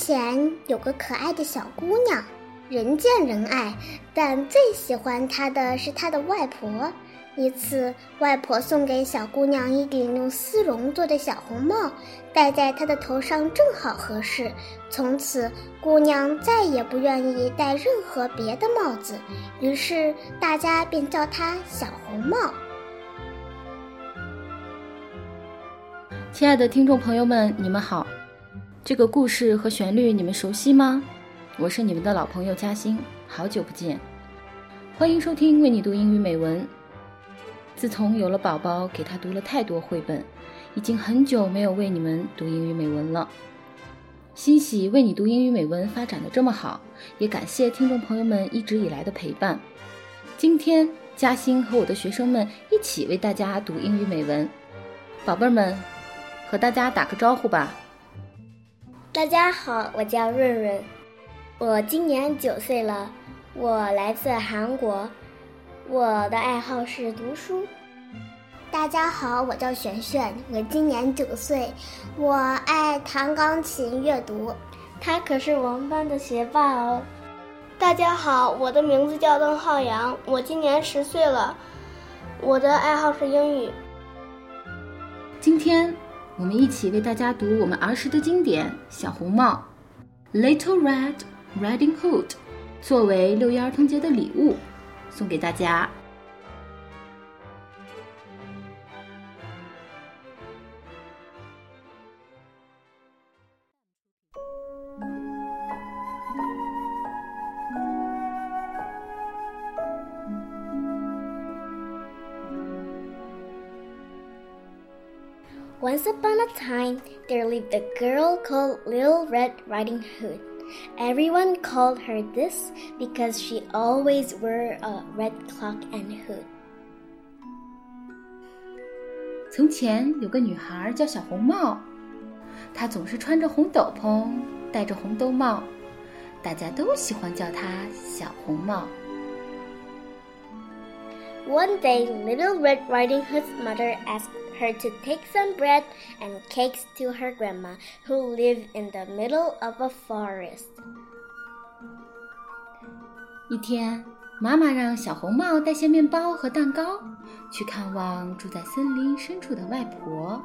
前有个可爱的小姑娘，人见人爱，但最喜欢她的是她的外婆。一次，外婆送给小姑娘一顶用丝绒做的小红帽，戴在她的头上正好合适。从此，姑娘再也不愿意戴任何别的帽子，于是大家便叫她小红帽。亲爱的听众朋友们，你们好。这个故事和旋律你们熟悉吗？我是你们的老朋友嘉欣，好久不见，欢迎收听为你读英语美文。自从有了宝宝，给他读了太多绘本，已经很久没有为你们读英语美文了。欣喜为你读英语美文发展的这么好，也感谢听众朋友们一直以来的陪伴。今天嘉欣和我的学生们一起为大家读英语美文，宝贝儿们，和大家打个招呼吧。大家好，我叫润润，我今年九岁了，我来自韩国，我的爱好是读书。大家好，我叫璇璇，我今年九岁，我爱弹钢琴、阅读。他可是我们班的学霸哦。大家好，我的名字叫邓浩洋，我今年十岁了，我的爱好是英语。今天。我们一起为大家读我们儿时的经典《小红帽》（Little Red Riding Hood），作为六一儿童节的礼物，送给大家。Once upon a time, there lived a girl called Little Red Riding Hood. Everyone called her this because she always wore a red cloak and hood. 从前有个女孩叫小红帽，她总是穿着红斗篷，戴着红兜帽，大家都喜欢叫她小红帽。One day, Little Red Riding Hood's mother asked her to take some bread and cakes to her grandma, who lived in the middle of a forest. 一天，妈妈让小红帽带些面包和蛋糕去看望住在森林深处的外婆。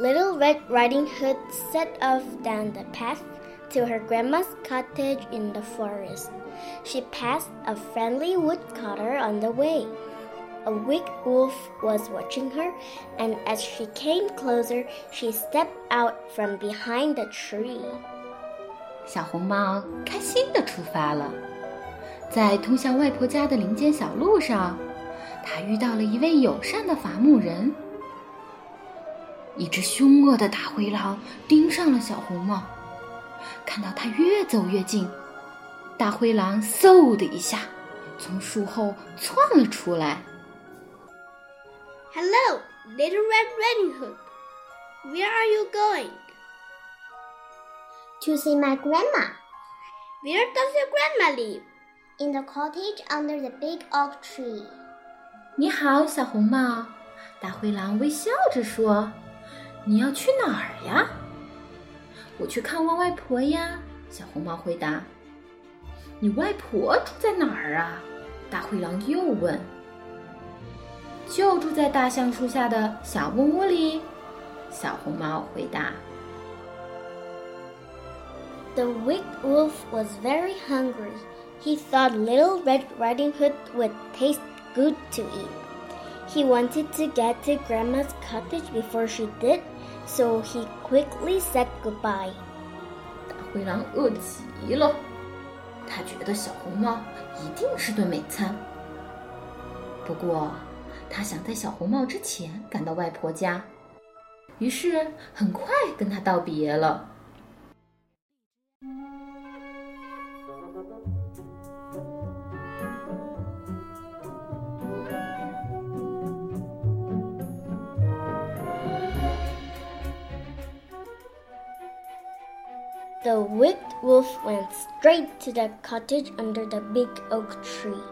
Little Red Riding Hood set off down the path to her grandma's cottage in the forest. She passed a friendly woodcutter on the way. A big wolf was watching her, and as she came closer, she stepped out from behind the tree. 小红帽开心地出发了，在通向外婆家的林间小路上，她遇到了一位友善的伐木人。一只凶恶的大灰狼盯上了小红帽，看到它越走越近，大灰狼嗖的一下从树后窜了出来。Hello, Little Red Riding Hood. Where are you going? To see my grandma. Where does your grandma live? In the cottage under the big oak tree. 你好，小红帽。大灰狼微笑着说：“你要去哪儿呀？”我去看望外婆呀。小红帽回答：“你外婆住在哪儿啊？”大灰狼又问。 就住在大橡树下的小木屋里，小红帽回答。The wicked wolf was very hungry. He thought Little Red Riding Hood would taste good to eat. He wanted to get to Grandma's cottage before she did, so he quickly said goodbye. 大灰狼饿极了，他觉得小红帽一定是顿美餐。不过。 他想在小红帽之前赶到外婆家，于是很快跟他道别了。The wicked wolf went straight to the cottage under the big oak tree.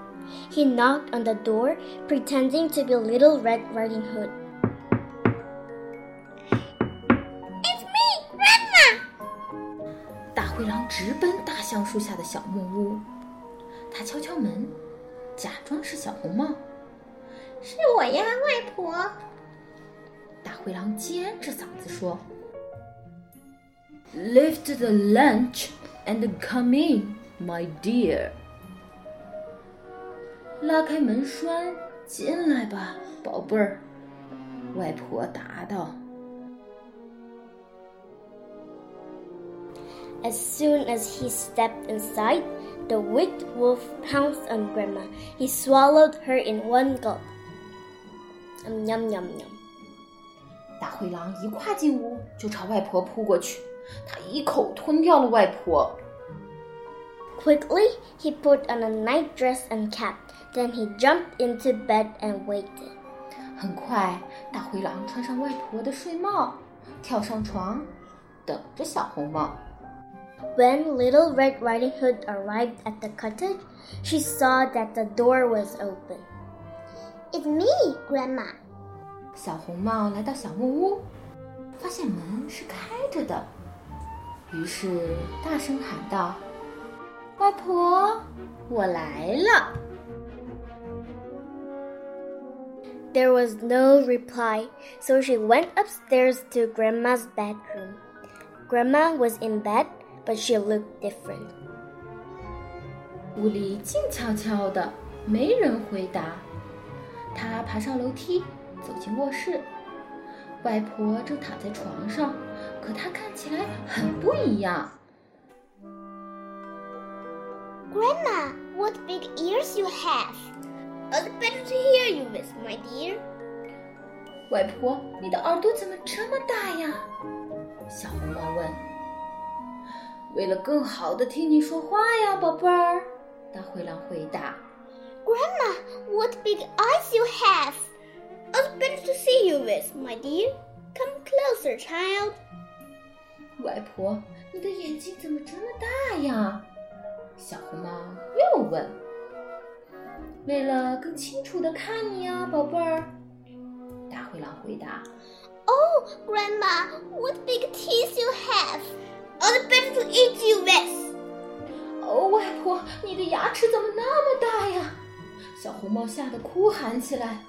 He knocked on the door, pretending to be Little Red Riding Hood. It's me, 直奔大橡树下的小木屋。他敲敲门，假装是小红帽。是我呀，外婆。大灰狼尖着嗓子说：“Lift the lunch and come in, my dear。” 拉开门栓，进来吧，宝贝儿。外婆答道。As soon as he stepped inside, the wicked wolf pounced on Grandma. He swallowed her in one gulp. Um, yum, yum, yum. 大灰狼一跨进屋，就朝外婆扑过去。他一口吞掉了外婆。Quickly, he put on a night dress and cap. Then he jumped into bed and waited. 很快，大灰狼穿上外婆的睡帽，跳上床，等着小红帽。When Little Red Riding Hood arrived at the cottage, she saw that the door was open. It's me, Grandma. 小红帽来到小木屋，发现门是开着的，于是大声喊道：“ 外婆，我来了。” There was no reply, so she went upstairs to Grandma's bedroom. Grandma was in bed but she looked different. 屋里静悄悄的，没人回答。她爬上楼梯，走进卧室。外婆正躺在床上，可她看起来很不一样。Grandma, what big ears you have! It's better to hear you, Miss, my dear. 外婆，你的耳朵怎么这么大呀？小红帽问。为了更好的听你说话呀，宝贝儿，大灰狼回答。Grandma, what big eyes you have! It's better to see you with, my dear. Come closer, child. 外婆，你的眼睛怎么这么大呀？ 小红帽又问。为了更清楚的看你呀，宝贝儿，大灰狼回答。Oh, Grandma, what big teeth you have! I'll better to eat you with。哦，外婆，你的牙齿怎么那么大呀？小红帽吓得哭喊起来。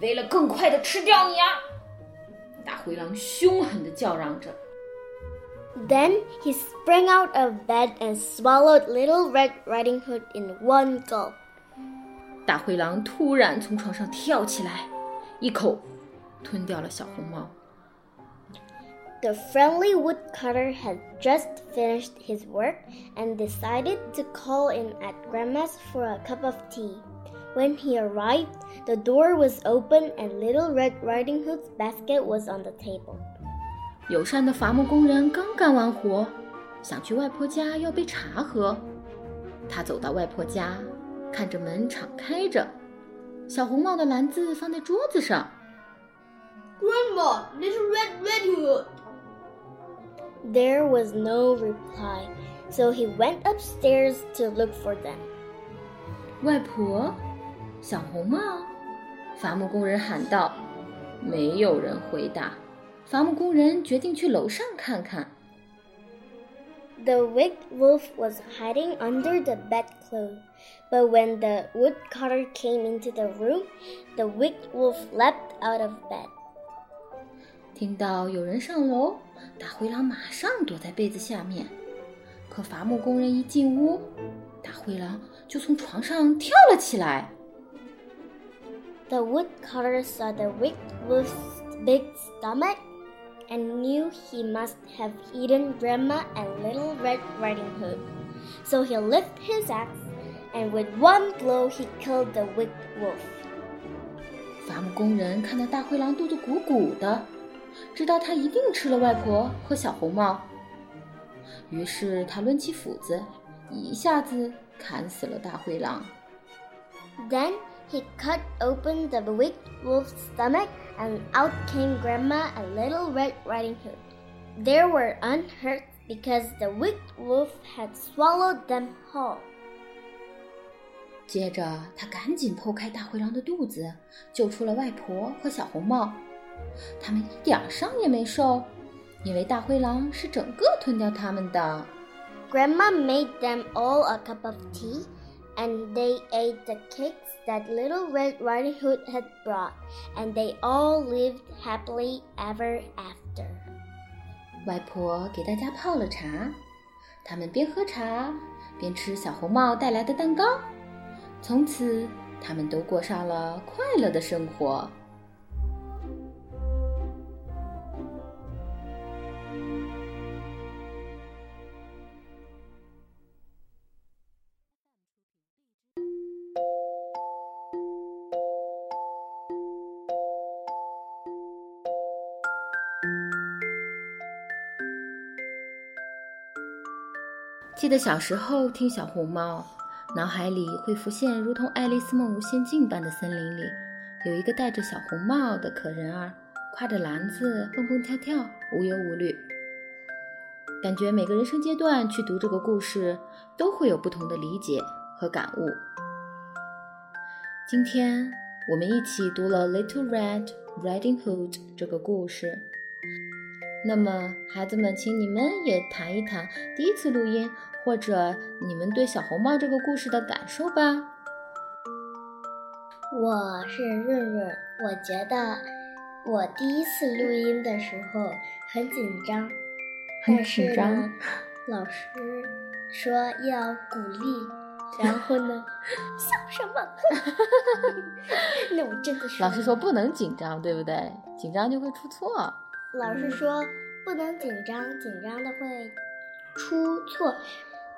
为了更快的吃掉你啊！大灰狼凶狠的叫嚷着。Then he sprang out of bed and swallowed Little Red Riding Hood in one gulp. 大灰狼突然从床上跳起来，一口吞掉了小红帽。The friendly woodcutter had just finished his work and decided to call in at Grandma's for a cup of tea. When he arrived, the door was open and Little Red Riding Hood's basket was on the table. 友善的伐木工人刚干完活，想去外婆家要杯茶喝。他走到外婆家，看着门敞开着，小红帽的篮子放在桌子上。Grandma, Little Red Riding Hood. There was no reply, so he went upstairs to look for them. 外婆，小红帽，伐木工人喊道。没有人回答。伐木工人决定去楼上看看。The wicked wolf was hiding under the bedclothes, but when the woodcutter came into the room, the wicked wolf leapt out of bed. 听到有人上楼，大灰狼马上躲在被子下面。可伐木工人一进屋，大灰狼就从床上跳了起来。The woodcutter saw the wicked wolf's big stomach and knew he must have eaten Grandma and Little Red Riding Hood. So he lifted his axe, and with one blow he killed the wicked wolf. 伐木工人看到大灰狼肚子鼓鼓的。知道他一定吃了外婆和小红帽，于是他抡起斧子，一下子砍死了大灰狼。Then he cut open the wicked wolf's stomach, and out came Grandma and Little Red Riding Hood. They were unhurt because the wicked wolf had swallowed them whole. 接着，他赶紧剖开大灰狼的肚子，救出了外婆和小红帽。他们一点伤也没受，因为大灰狼是整个吞掉他们的。 Grandma made them all a cup of tea, and they ate the cakes that Little Red Riding Hood had brought, and they all lived happily ever after. 外婆给大家泡了茶，他们边喝茶边吃小红帽带来的蛋糕，从此他们都过上了快乐的生活。 记得小时候听小红帽，脑海里会浮现如同《爱丽丝梦游仙境》般的森林里，有一个戴着小红帽的可人儿，挎着篮子蹦蹦跳跳，无忧无虑。感觉每个人生阶段去读这个故事，都会有不同的理解和感悟。今天我们一起读了《Little Red Riding Hood》这个故事。那么，孩子们，请你们也谈一谈第一次录音，或者你们对小红帽这个故事的感受吧。我是润润，我觉得我第一次录音的时候很紧张，很紧张。老师说要鼓励，然后呢，笑什么？那我真的是。老师说不能紧张，对不对？紧张就会出错。老师说不能紧张，紧张的会出错。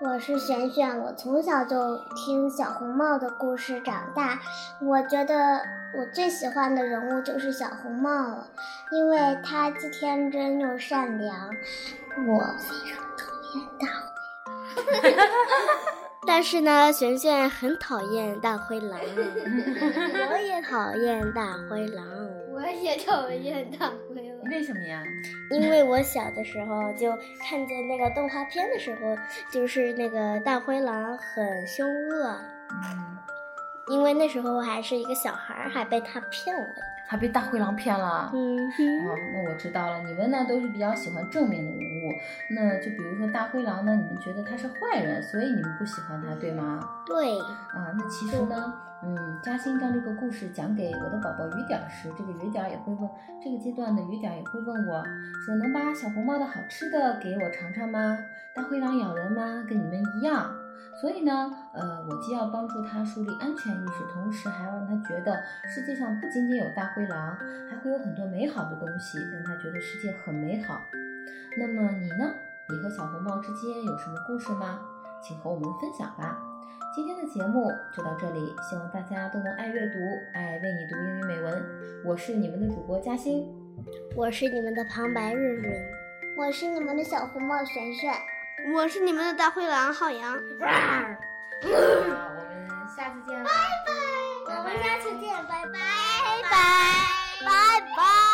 我是璇璇，我从小就听小红帽的故事长大。我觉得我最喜欢的人物就是小红帽了，因为他既天真又善良。我非常讨厌大灰狼，但是呢，璇璇很讨厌大灰狼。我也讨厌大灰狼，我也讨厌大灰狼。为什么呀？因为我小的时候就看见那个动画片的时候，就是那个大灰狼很凶恶。嗯，因为那时候我还是一个小孩，还被他骗了。他被大灰狼骗了。嗯，哦，那我知道了。你们呢都是比较喜欢正面的人物，那就比如说大灰狼呢，你们觉得他是坏人，所以你们不喜欢他，对吗？对。啊，那其实呢，嗯，嘉欣将这个故事讲给我的宝宝雨点时，这个雨点也会问，这个阶段的雨点也会问我说，能把小红帽的好吃的给我尝尝吗？大灰狼咬人吗？跟你们一样。所以呢，呃，我既要帮助他树立安全意识，同时还要让他觉得世界上不仅仅有大灰狼，还会有很多美好的东西，让他觉得世界很美好。那么你呢？你和小红帽之间有什么故事吗？请和我们分享吧。今天的节目就到这里，希望大家都能爱阅读，爱为你读英语美文。我是你们的主播嘉欣，我是你们的旁白润润，我是你们的小红帽璇璇。我是你们的大灰狼浩洋。啊，我们下次见，拜拜。我们下次见拜，拜拜，拜拜。